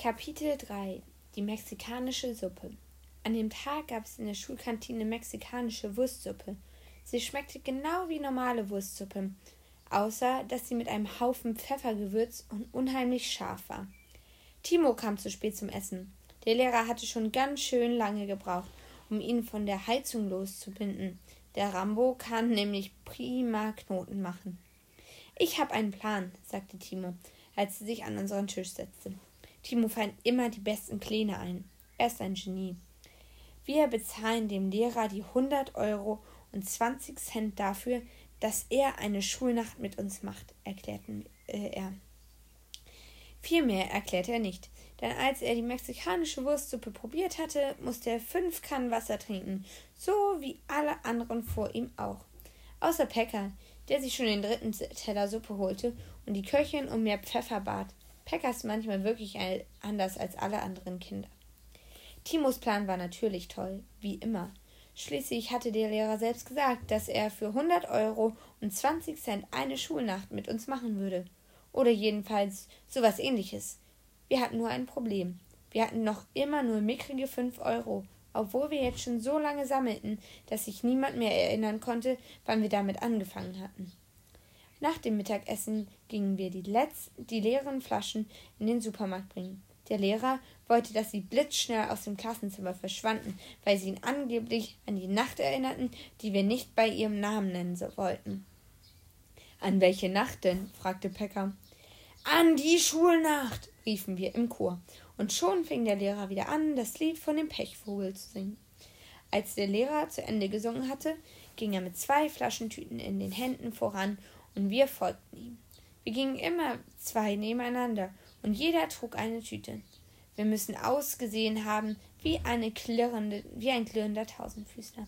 Kapitel 3 Die mexikanische Suppe An dem Tag gab es in der Schulkantine mexikanische Wurstsuppe. Sie schmeckte genau wie normale Wurstsuppe, außer dass sie mit einem Haufen Pfeffer gewürzt und unheimlich scharf war. Timo kam zu spät zum Essen. Der Lehrer hatte schon ganz schön lange gebraucht, um ihn von der Heizung loszubinden. Der Rambo kann nämlich prima Knoten machen. Ich habe einen Plan, sagte Timo, als sie sich an unseren Tisch setzte. Timo fallen immer die besten Pläne ein. Er ist ein Genie. Wir bezahlen dem Lehrer die 100 Euro und 20 Cent dafür, dass er eine Schulnacht mit uns macht, erklärte äh, er. Viel mehr erklärte er nicht, denn als er die mexikanische Wurstsuppe probiert hatte, musste er fünf Kannen Wasser trinken, so wie alle anderen vor ihm auch. Außer Pekka, der sich schon den dritten Teller Suppe holte und die Köchin um mehr Pfeffer bat. Pekka ist manchmal wirklich anders als alle anderen Kinder. Timos Plan war natürlich toll, wie immer. Schließlich hatte der Lehrer selbst gesagt, dass er für 100 Euro und 20 Cent eine Schulnacht mit uns machen würde. Oder jedenfalls sowas ähnliches. Wir hatten nur ein Problem. Wir hatten noch immer nur mickrige 5 Euro, obwohl wir jetzt schon so lange sammelten, dass sich niemand mehr erinnern konnte, wann wir damit angefangen hatten. Nach dem Mittagessen gingen wir die, letzten, die leeren Flaschen in den Supermarkt bringen. Der Lehrer wollte, dass sie blitzschnell aus dem Klassenzimmer verschwanden, weil sie ihn angeblich an die Nacht erinnerten, die wir nicht bei ihrem Namen nennen wollten. An welche Nacht denn? fragte Pekka. An die Schulnacht, riefen wir im Chor, und schon fing der Lehrer wieder an, das Lied von dem Pechvogel zu singen. Als der Lehrer zu Ende gesungen hatte, ging er mit zwei Flaschentüten in den Händen voran und wir folgten ihm. Wir gingen immer zwei nebeneinander und jeder trug eine Tüte. Wir müssen ausgesehen haben wie, eine klirrende, wie ein klirrender Tausendfüßler.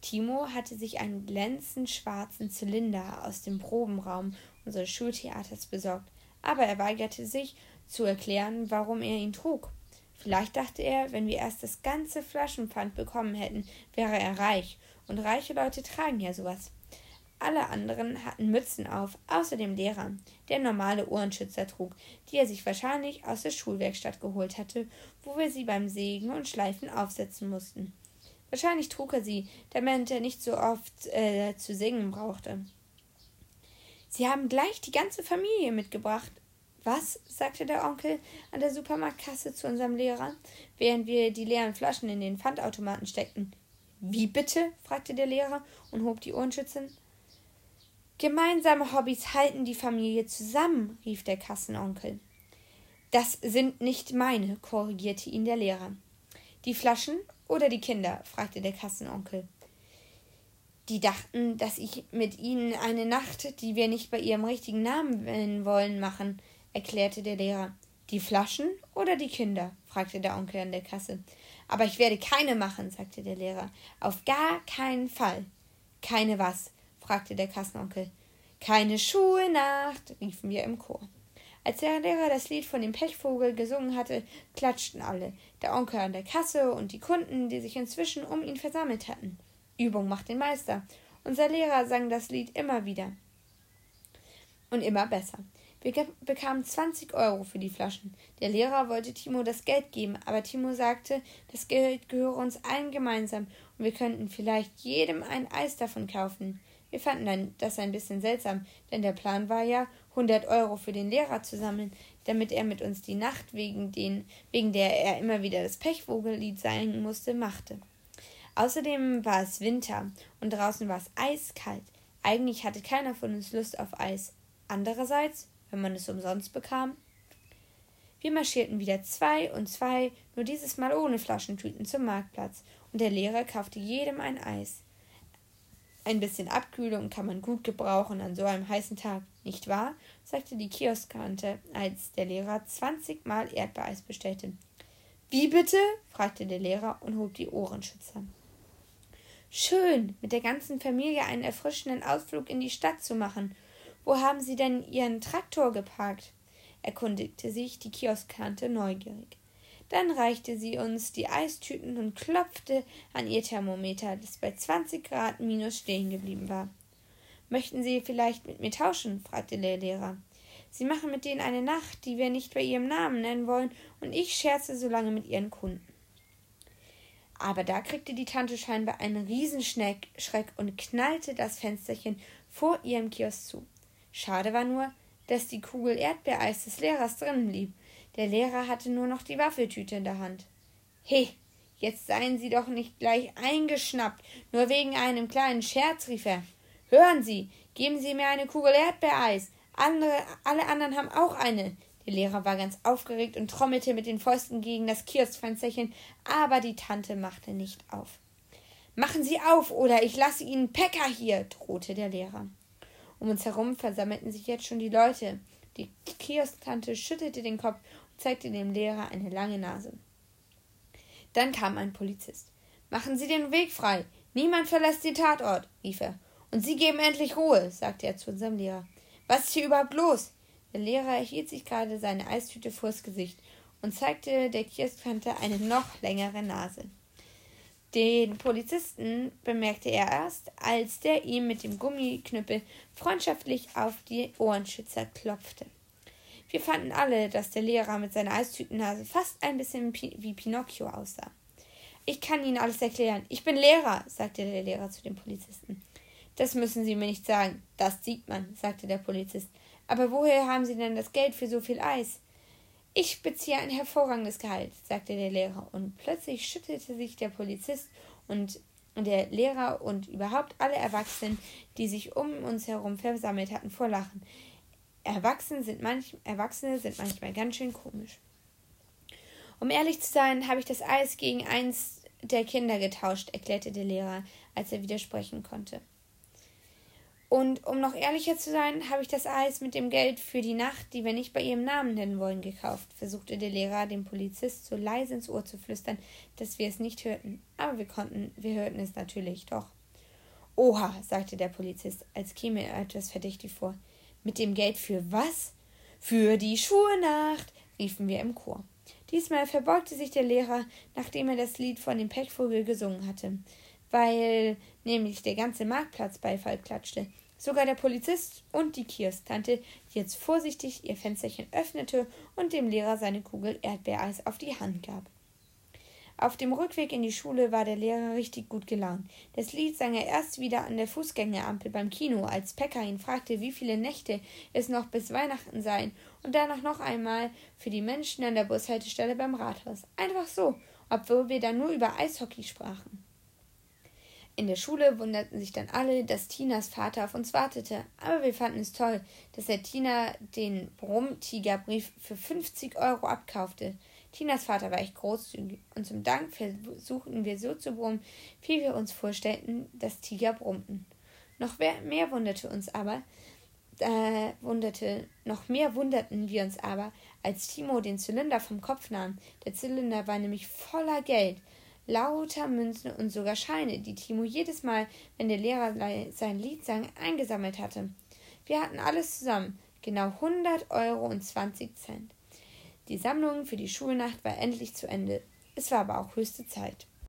Timo hatte sich einen glänzend schwarzen Zylinder aus dem Probenraum unseres Schultheaters besorgt, aber er weigerte sich zu erklären, warum er ihn trug. Vielleicht dachte er, wenn wir erst das ganze Flaschenpfand bekommen hätten, wäre er reich, und reiche Leute tragen ja sowas. Alle anderen hatten Mützen auf, außer dem Lehrer, der normale Ohrenschützer trug, die er sich wahrscheinlich aus der Schulwerkstatt geholt hatte, wo wir sie beim Sägen und Schleifen aufsetzen mussten. Wahrscheinlich trug er sie, damit er nicht so oft äh, zu singen brauchte. Sie haben gleich die ganze Familie mitgebracht. Was? sagte der Onkel an der Supermarktkasse zu unserem Lehrer, während wir die leeren Flaschen in den Pfandautomaten steckten. Wie bitte? fragte der Lehrer und hob die Ohrenschützen. Gemeinsame Hobbys halten die Familie zusammen, rief der Kassenonkel. Das sind nicht meine, korrigierte ihn der Lehrer. Die Flaschen oder die Kinder? fragte der Kassenonkel. Die dachten, dass ich mit ihnen eine Nacht, die wir nicht bei ihrem richtigen Namen nennen wollen, machen, erklärte der Lehrer. Die Flaschen oder die Kinder? fragte der Onkel an der Kasse. Aber ich werde keine machen, sagte der Lehrer. Auf gar keinen Fall. Keine was? Fragte der Kassenonkel. Keine Schulnacht, riefen wir im Chor. Als der Lehrer das Lied von dem Pechvogel gesungen hatte, klatschten alle, der Onkel an der Kasse und die Kunden, die sich inzwischen um ihn versammelt hatten. Übung macht den Meister. Unser Lehrer sang das Lied immer wieder. Und immer besser. Wir bekamen 20 Euro für die Flaschen. Der Lehrer wollte Timo das Geld geben, aber Timo sagte, das Geld gehöre uns allen gemeinsam und wir könnten vielleicht jedem ein Eis davon kaufen. Wir fanden das ein bisschen seltsam, denn der Plan war ja, 100 Euro für den Lehrer zu sammeln, damit er mit uns die Nacht, wegen, den, wegen der er immer wieder das Pechvogellied singen musste, machte. Außerdem war es Winter und draußen war es eiskalt. Eigentlich hatte keiner von uns Lust auf Eis. Andererseits, wenn man es umsonst bekam. Wir marschierten wieder zwei und zwei, nur dieses Mal ohne Flaschentüten zum Marktplatz, und der Lehrer kaufte jedem ein Eis. Ein bisschen Abkühlung kann man gut gebrauchen an so einem heißen Tag, nicht wahr? sagte die Kioskkante, als der Lehrer zwanzigmal Erdbeereis bestellte. Wie bitte? fragte der Lehrer und hob die Ohrenschützer. Schön, mit der ganzen Familie einen erfrischenden Ausflug in die Stadt zu machen. Wo haben Sie denn Ihren Traktor geparkt? erkundigte sich die Kioskkante neugierig. Dann reichte sie uns die Eistüten und klopfte an ihr Thermometer, das bei 20 Grad minus stehen geblieben war. Möchten Sie vielleicht mit mir tauschen? fragte der Lehrer. Sie machen mit denen eine Nacht, die wir nicht bei ihrem Namen nennen wollen, und ich scherze so lange mit ihren Kunden. Aber da kriegte die Tante scheinbar einen Riesenschreck und knallte das Fensterchen vor ihrem Kiosk zu. Schade war nur, dass die Kugel Erdbeereis des Lehrers drinnen blieb. Der Lehrer hatte nur noch die Waffeltüte in der Hand. He, jetzt seien Sie doch nicht gleich eingeschnappt, nur wegen einem kleinen Scherz, rief er. Hören Sie, geben Sie mir eine Kugel Erdbeereis. Andere, alle anderen haben auch eine. Der Lehrer war ganz aufgeregt und trommelte mit den Fäusten gegen das Kioskfensterchen, aber die Tante machte nicht auf. Machen Sie auf, oder ich lasse Ihnen Päcker hier, drohte der Lehrer. Um uns herum versammelten sich jetzt schon die Leute. Die Kiosktante schüttelte den Kopf zeigte dem Lehrer eine lange Nase. Dann kam ein Polizist. Machen Sie den Weg frei. Niemand verlässt den Tatort, rief er. Und Sie geben endlich Ruhe, sagte er zu unserem Lehrer. Was ist hier überhaupt los? Der Lehrer hielt sich gerade seine Eistüte vors Gesicht und zeigte der Kiosktante eine noch längere Nase. Den Polizisten bemerkte er erst, als der ihm mit dem Gummiknüppel freundschaftlich auf die Ohrenschützer klopfte. Wir fanden alle, dass der Lehrer mit seiner Eistütennase fast ein bisschen wie Pinocchio aussah. Ich kann Ihnen alles erklären. Ich bin Lehrer, sagte der Lehrer zu dem Polizisten. Das müssen Sie mir nicht sagen. Das sieht man, sagte der Polizist. Aber woher haben Sie denn das Geld für so viel Eis? Ich beziehe ein hervorragendes Gehalt, sagte der Lehrer, und plötzlich schüttelte sich der Polizist und der Lehrer und überhaupt alle Erwachsenen, die sich um uns herum versammelt hatten, vor Lachen. Erwachsene sind, manch, Erwachsene sind manchmal ganz schön komisch. Um ehrlich zu sein, habe ich das Eis gegen eins der Kinder getauscht, erklärte der Lehrer, als er widersprechen konnte. Und um noch ehrlicher zu sein, habe ich das Eis mit dem Geld für die Nacht, die wir nicht bei ihrem Namen nennen wollen, gekauft, versuchte der Lehrer dem Polizist so leise ins Ohr zu flüstern, dass wir es nicht hörten. Aber wir konnten, wir hörten es natürlich doch. Oha, sagte der Polizist, als käme er etwas verdächtig vor. Mit dem Geld für was? Für die Schulnacht, riefen wir im Chor. Diesmal verbeugte sich der Lehrer, nachdem er das Lied von dem Pechvogel gesungen hatte weil nämlich der ganze Marktplatz Beifall klatschte. Sogar der Polizist und die Kiosktante, die jetzt vorsichtig ihr Fensterchen öffnete und dem Lehrer seine Kugel Erdbeereis auf die Hand gab. Auf dem Rückweg in die Schule war der Lehrer richtig gut gelaunt. Das Lied sang er erst wieder an der Fußgängerampel beim Kino, als Pekka ihn fragte, wie viele Nächte es noch bis Weihnachten seien, und danach noch einmal für die Menschen an der Bushaltestelle beim Rathaus. Einfach so, obwohl wir da nur über Eishockey sprachen. In der Schule wunderten sich dann alle, dass Tinas Vater auf uns wartete, aber wir fanden es toll, dass er Tina den Brummtigerbrief für 50 Euro abkaufte. Tinas Vater war echt großzügig und zum Dank versuchten wir so zu brummen, wie wir uns vorstellten, dass Tiger brummten. Noch mehr wunderte uns aber, äh, wunderte, noch mehr wunderten wir uns aber, als Timo den Zylinder vom Kopf nahm. Der Zylinder war nämlich voller Geld lauter Münzen und sogar Scheine, die Timo jedes Mal, wenn der Lehrer sein Lied sang, eingesammelt hatte. Wir hatten alles zusammen, genau 100 Euro und 20 Cent. Die Sammlung für die Schulnacht war endlich zu Ende. Es war aber auch höchste Zeit.